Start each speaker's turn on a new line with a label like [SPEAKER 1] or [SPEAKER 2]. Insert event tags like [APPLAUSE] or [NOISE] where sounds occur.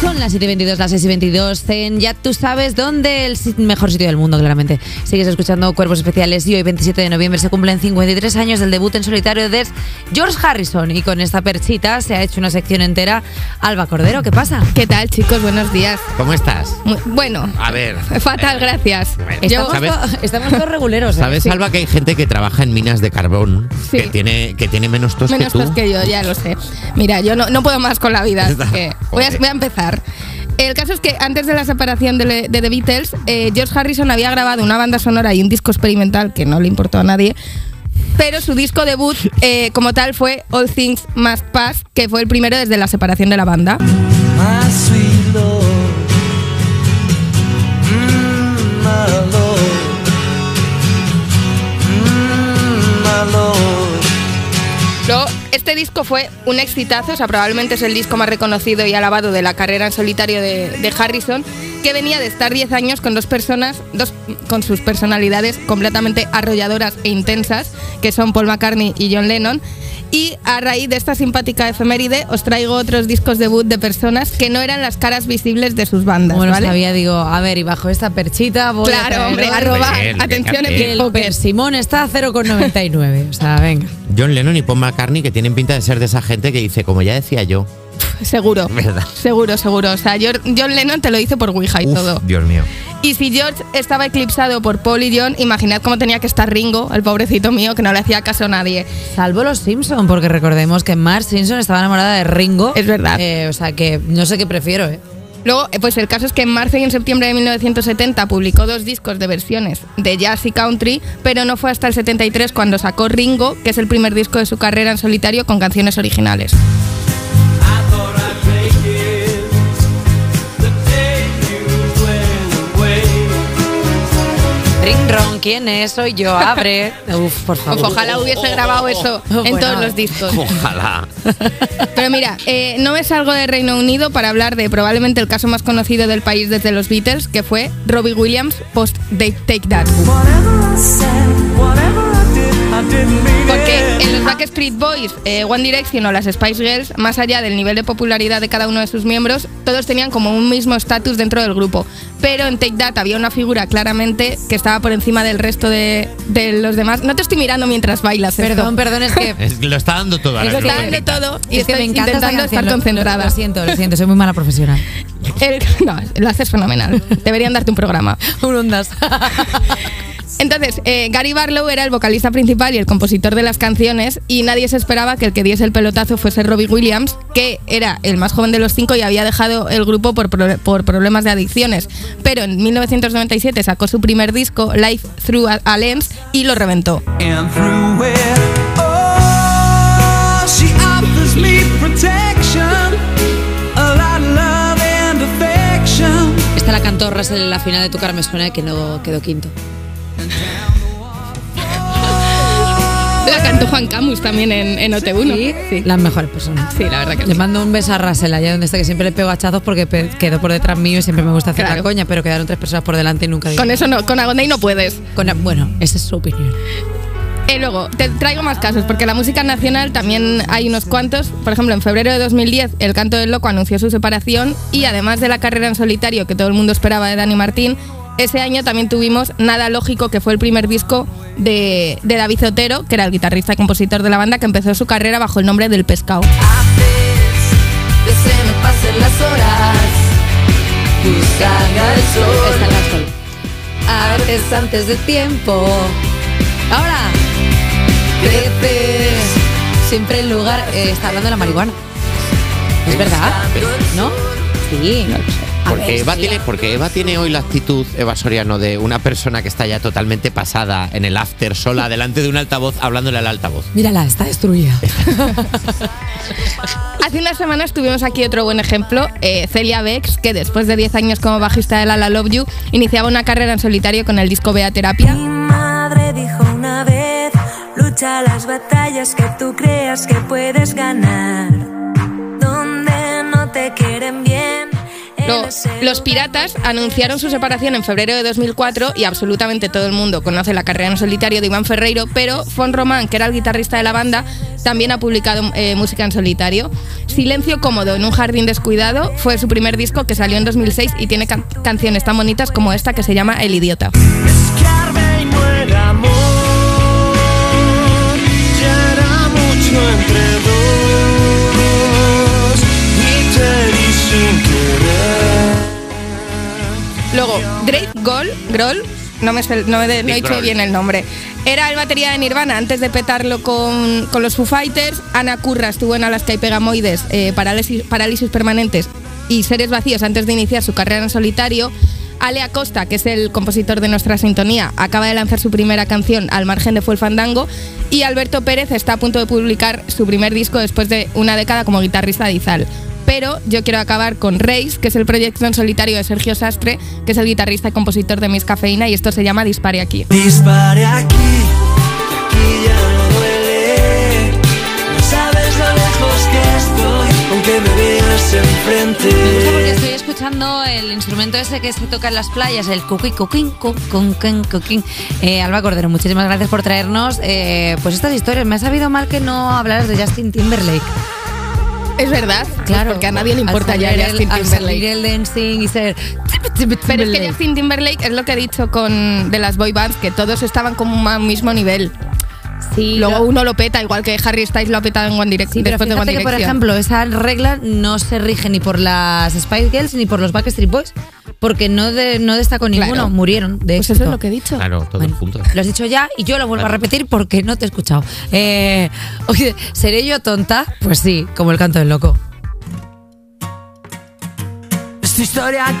[SPEAKER 1] Son las 7 y 22, las 6 y 22 en Ya tú sabes dónde, el mejor sitio del mundo, claramente. Sigues escuchando Cuerpos Especiales y hoy, 27 de noviembre, se cumplen 53 años del debut en solitario de George Harrison. Y con esta perchita se ha hecho una sección entera. Alba Cordero, ¿qué pasa?
[SPEAKER 2] ¿Qué tal, chicos? Buenos días.
[SPEAKER 3] ¿Cómo estás?
[SPEAKER 2] Muy- bueno,
[SPEAKER 3] A ver.
[SPEAKER 2] fatal,
[SPEAKER 3] eh,
[SPEAKER 2] gracias.
[SPEAKER 3] bueno,
[SPEAKER 1] Estamos,
[SPEAKER 3] ¿sabes?
[SPEAKER 1] estamos todos reguleros. ¿eh?
[SPEAKER 3] ¿Sabes,
[SPEAKER 2] Sí.
[SPEAKER 3] Alba, que hay gente que trabaja en minas de carbón
[SPEAKER 2] Sí.
[SPEAKER 3] que, tiene, que tiene menos tos
[SPEAKER 2] menos
[SPEAKER 3] que tú?
[SPEAKER 2] tos que yo, ya lo sé. Mira, yo no, no puedo más con la vida, así que voy a, voy a empezar. El caso es que antes de la separación de, The Beatles, eh, George Harrison había grabado una banda sonora y un disco experimental que no le importó a nadie. Pero su disco debut, eh, como tal, fue All Things Must Pass, que fue el primero desde la separación de la banda. Este disco fue un exitazo, o sea, probablemente es el disco más reconocido y alabado de la carrera en solitario de, de Harrison, que venía de estar 10 años con dos personas, dos con sus personalidades completamente arrolladoras e intensas, que son Paul McCartney y John Lennon. Y a raíz de esta simpática efeméride, os traigo otros discos debut de personas que no eran las caras visibles de sus bandas.
[SPEAKER 1] Lo
[SPEAKER 2] ¿vale?
[SPEAKER 1] sabía, digo, a ver, y bajo esta perchita voy a
[SPEAKER 2] Claro,
[SPEAKER 1] traer
[SPEAKER 2] hombre, arroba,
[SPEAKER 3] Bien,
[SPEAKER 2] atención,
[SPEAKER 1] que el persimón está a 0,99. O sea, venga.
[SPEAKER 3] John Lennon y Paul McCartney que tienen pinta de ser de esa gente que dice, como ya decía yo.
[SPEAKER 2] Seguro.
[SPEAKER 3] ¿Verdad?
[SPEAKER 2] Seguro, seguro. O sea, John John Lennon te lo hizo por Ouija y
[SPEAKER 3] Uf,
[SPEAKER 2] todo.
[SPEAKER 3] Dios mío.
[SPEAKER 2] Y si George estaba eclipsado por Paul y John, imaginad cómo tenía que estar Ringo, el pobrecito mío, que no le hacía caso a nadie.
[SPEAKER 1] Salvo los Simpson, porque recordemos que Marge Simpson estaba enamorada de Ringo.
[SPEAKER 2] Es verdad.
[SPEAKER 1] Eh, o sea que no sé qué prefiero, ¿eh?
[SPEAKER 2] Luego, eh, pues el caso es que en marzo y en septiembre de 1970 publicó dos discos de versiones de jazz y country, pero no fue hasta el 73 cuando sacó Ringo, que es el primer disco de su carrera en solitario con canciones originales.
[SPEAKER 1] Ring Ron, ¿quién es? Soy yo, abre. [LAUGHS] Uf, por
[SPEAKER 2] Uf,
[SPEAKER 1] favor.
[SPEAKER 2] ojalá hubiese grabado eso en
[SPEAKER 1] Bueno.
[SPEAKER 2] todos los discos.
[SPEAKER 3] Ojalá. [LAUGHS]
[SPEAKER 2] Pero mira, eh, no me salgo de Reino Unido para hablar de probablemente el caso más conocido del país desde los Beatles, que fue Robbie Williams post Take That.
[SPEAKER 4] Whatever I said, whatever I did, I didn't mean
[SPEAKER 2] Porque en los Backstreet Boys, eh, One Direction o las Spice Girls, más allá del nivel de popularidad de cada uno de sus miembros, todos tenían como un mismo estatus dentro del grupo. Pero en Take That había una figura claramente que estaba por encima del resto de, de los demás. No te estoy mirando mientras bailas. esto.
[SPEAKER 1] Perdón, perdón, es que. [LAUGHS]
[SPEAKER 3] Es lo está dando todo.
[SPEAKER 1] lo
[SPEAKER 2] Está dando todo y
[SPEAKER 1] es que me encanta
[SPEAKER 2] intentando estar concentrada.
[SPEAKER 1] Lo, siento, lo siento, soy muy mala profesional. [LAUGHS]
[SPEAKER 2] El- no, lo haces fenomenal. Deberían darte un programa. [LAUGHS]
[SPEAKER 1] Un ondas.
[SPEAKER 2] Entonces, eh, Gary Barlow era el vocalista principal y el compositor de las canciones y nadie se esperaba que el que diese el pelotazo fuese Robbie Williams, que era el más joven de los cinco y había dejado el grupo por, pro- por problemas de adicciones. Pero en 1997 sacó su primer disco, Life Through a, a Lens, y lo reventó.
[SPEAKER 1] Esta la cantó Russell en la final de Tu cara me suena que no quedó quinto.
[SPEAKER 2] La cantó Juan Camus también en, en OT1.
[SPEAKER 1] Sí,
[SPEAKER 2] sí.
[SPEAKER 1] las mejores personas.
[SPEAKER 2] Sí, la verdad que
[SPEAKER 1] Le
[SPEAKER 2] sí.
[SPEAKER 1] mando un beso a Russell allá donde está, que siempre le pego hachazos porque quedó por detrás mío y siempre me gusta hacer la coña, pero quedaron tres personas por delante y nunca digo.
[SPEAKER 2] Con eso no, con Agondey no puedes.
[SPEAKER 1] Con- bueno, esa es su opinión.
[SPEAKER 2] Eh, luego, te traigo más casos, porque la música nacional también hay unos cuantos. Por ejemplo, en febrero de 2010, El Canto del Loco anunció su separación y además de la carrera en solitario que todo el mundo esperaba de Dani Martín, ese año también tuvimos Nada Lógico, que fue el primer disco de, de David Otero, que era el guitarrista y compositor de la banda, que empezó su carrera bajo el nombre del Pescado.
[SPEAKER 5] Haces que se me pasen las horas. Que salga el sol.
[SPEAKER 1] Sol. A veces antes de tiempo. Ahora. Creces. Siempre en lugar. eh, está hablando de la marihuana. Es verdad. ¿No? Sí. A
[SPEAKER 3] Porque
[SPEAKER 1] ver,
[SPEAKER 3] Eva,
[SPEAKER 1] sí.
[SPEAKER 3] tiene, porque Eva tiene hoy la actitud, Eva Soriano, de una persona que está ya totalmente pasada en el after, sola, delante de un altavoz, hablándole al altavoz.
[SPEAKER 1] Mírala, está destruida. [LAUGHS]
[SPEAKER 2] Hace unas semanas tuvimos aquí otro buen ejemplo, eh, Celia Bex, que después de 10 años como bajista de La La Love You, iniciaba una carrera en solitario con el disco Bea Terapia.
[SPEAKER 5] Mi madre dijo una vez, lucha las batallas que tú creas que puedes ganar. Donde no te quieren bien,
[SPEAKER 2] Lo- los Piratas anunciaron su separación en febrero de 2004 y absolutamente todo el mundo conoce la carrera en solitario de Iván Ferreiro, pero Fon Román, que era el guitarrista de la banda, también ha publicado eh, música en solitario. Silencio cómodo en un jardín descuidado fue su primer disco que salió en 2006 y tiene can- canciones tan bonitas como esta que se llama El Idiota. Drake Goll, Grohl, no me, no me de- no he dicho bien el nombre. Era el batería de Nirvana antes de petarlo con, con los Foo Fighters. Ana Curra estuvo en Alaska y Pegamoides, eh, parálisis, parálisis permanentes y seres vacíos antes de iniciar su carrera en solitario. Ale Acosta, que es el compositor de nuestra sintonía, acaba de lanzar su primera canción al margen de Fue el Fandango. Y Alberto Pérez está a punto de publicar su primer disco después de una década como guitarrista de Izal. Pero yo quiero acabar con Reis, que es el proyecto en solitario de Sergio Sastre, que es el guitarrista y compositor de Miss Cafeína, y esto se llama Dispare aquí.
[SPEAKER 4] Dispare aquí, aquí ya no duele. No sabes lo lejos que estoy, aunque me veas
[SPEAKER 1] Me gusta porque
[SPEAKER 4] enfrente.
[SPEAKER 1] estoy escuchando el instrumento ese que se toca en las playas, el cuqui cuquín, cu- cun, cun, cuquín. Eh, Alba Cordero, muchísimas gracias por traernos eh, pues estas historias. Me ha sabido mal que no hablaras de Justin Timberlake.
[SPEAKER 2] Es verdad, pues
[SPEAKER 1] Claro,
[SPEAKER 2] porque a nadie le importa ya
[SPEAKER 1] el-
[SPEAKER 2] Justin
[SPEAKER 1] al salir
[SPEAKER 2] Timberlake.
[SPEAKER 1] el dancing y ser.
[SPEAKER 2] Pero es que
[SPEAKER 1] Timberlake.
[SPEAKER 2] Justin Timberlake es lo que he dicho con de las boy bands, que todos estaban como al mismo nivel.
[SPEAKER 1] Sí,
[SPEAKER 2] Luego
[SPEAKER 1] lo-
[SPEAKER 2] uno lo peta, igual que Harry Styles lo ha petado en One Direction.
[SPEAKER 1] Sí,
[SPEAKER 2] después de One
[SPEAKER 1] fíjate que, por
[SPEAKER 2] Direction.
[SPEAKER 1] ejemplo, esa regla no se rige ni por las Spice Girls ni por los Backstreet Boys, porque no, de, no destacó ninguno,
[SPEAKER 2] Claro.
[SPEAKER 1] murieron. De
[SPEAKER 2] Pues eso
[SPEAKER 1] éxito.
[SPEAKER 2] es lo que he dicho.
[SPEAKER 3] Claro, todos
[SPEAKER 1] Bueno,
[SPEAKER 3] juntos.
[SPEAKER 1] Lo has dicho ya y yo lo vuelvo
[SPEAKER 3] Claro.
[SPEAKER 1] a repetir porque no te he escuchado. Eh, oye, ¿seré yo tonta? Pues sí, como el canto del loco.
[SPEAKER 4] Esta historia que